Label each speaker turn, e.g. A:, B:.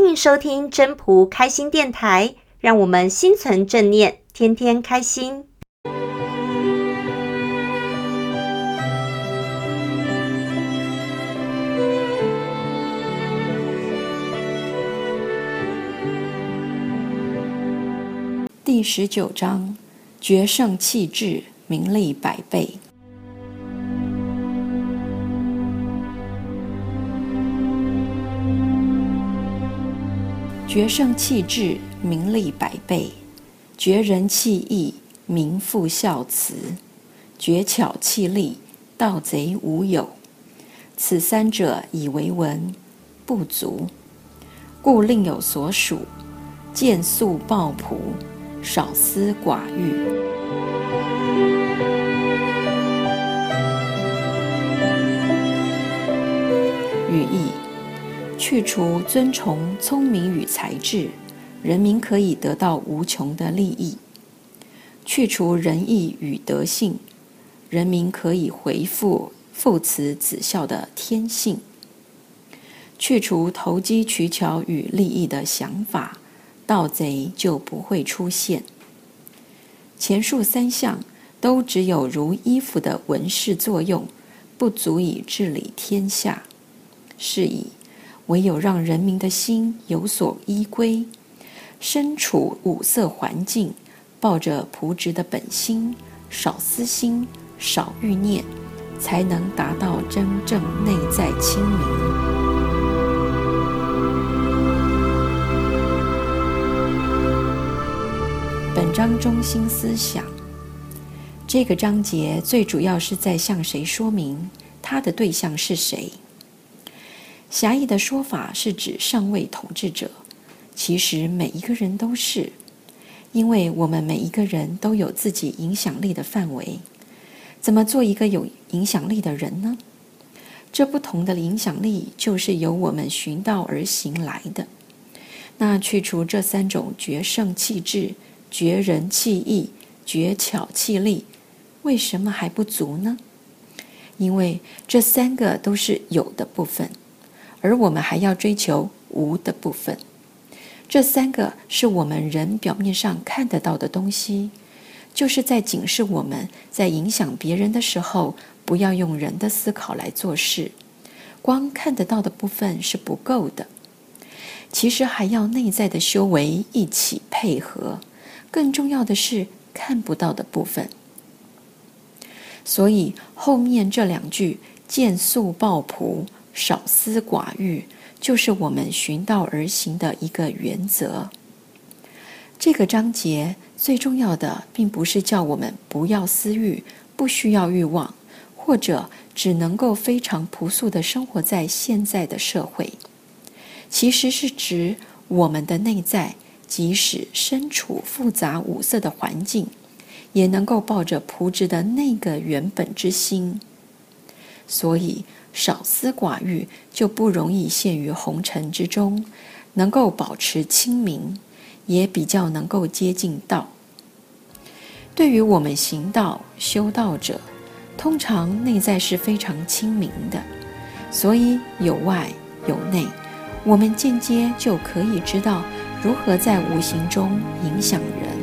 A: 欢迎收听真朴开心电台，让我们心存正念，天天开心。
B: 第十九章：决胜气质，名利百倍。决胜气质，名利百倍；绝人弃义，名副孝慈；绝巧弃利，盗贼无有。此三者，以为文，不足，故另有所属。见素抱朴，少私寡欲。语义。去除尊崇聪明与才智，人民可以得到无穷的利益；去除仁义与德性，人民可以恢复父慈子孝的天性；去除投机取巧与利益的想法，盗贼就不会出现。前述三项都只有如衣服的纹饰作用，不足以治理天下。是以。唯有让人民的心有所依归，身处五色环境，抱着朴直的本心，少私心，少欲念，才能达到真正内在清明。本章中心思想，这个章节最主要是在向谁说明？它的对象是谁？狭义的说法是指上位统治者，其实每一个人都是，因为我们每一个人都有自己影响力的范围。怎么做一个有影响力的人呢？这不同的影响力就是由我们循道而行来的。那去除这三种决胜气质、绝人气义、绝巧气力，为什么还不足呢？因为这三个都是有的部分。而我们还要追求无的部分，这三个是我们人表面上看得到的东西，就是在警示我们在影响别人的时候，不要用人的思考来做事。光看得到的部分是不够的，其实还要内在的修为一起配合。更重要的是看不到的部分。所以后面这两句“见素抱朴”。少私寡欲，就是我们循道而行的一个原则。这个章节最重要的，并不是叫我们不要私欲，不需要欲望，或者只能够非常朴素地生活在现在的社会。其实是指我们的内在，即使身处复杂五色的环境，也能够抱着朴直的那个原本之心。所以。少私寡欲，就不容易陷于红尘之中，能够保持清明，也比较能够接近道。对于我们行道修道者，通常内在是非常清明的，所以有外有内，我们间接就可以知道如何在无形中影响人。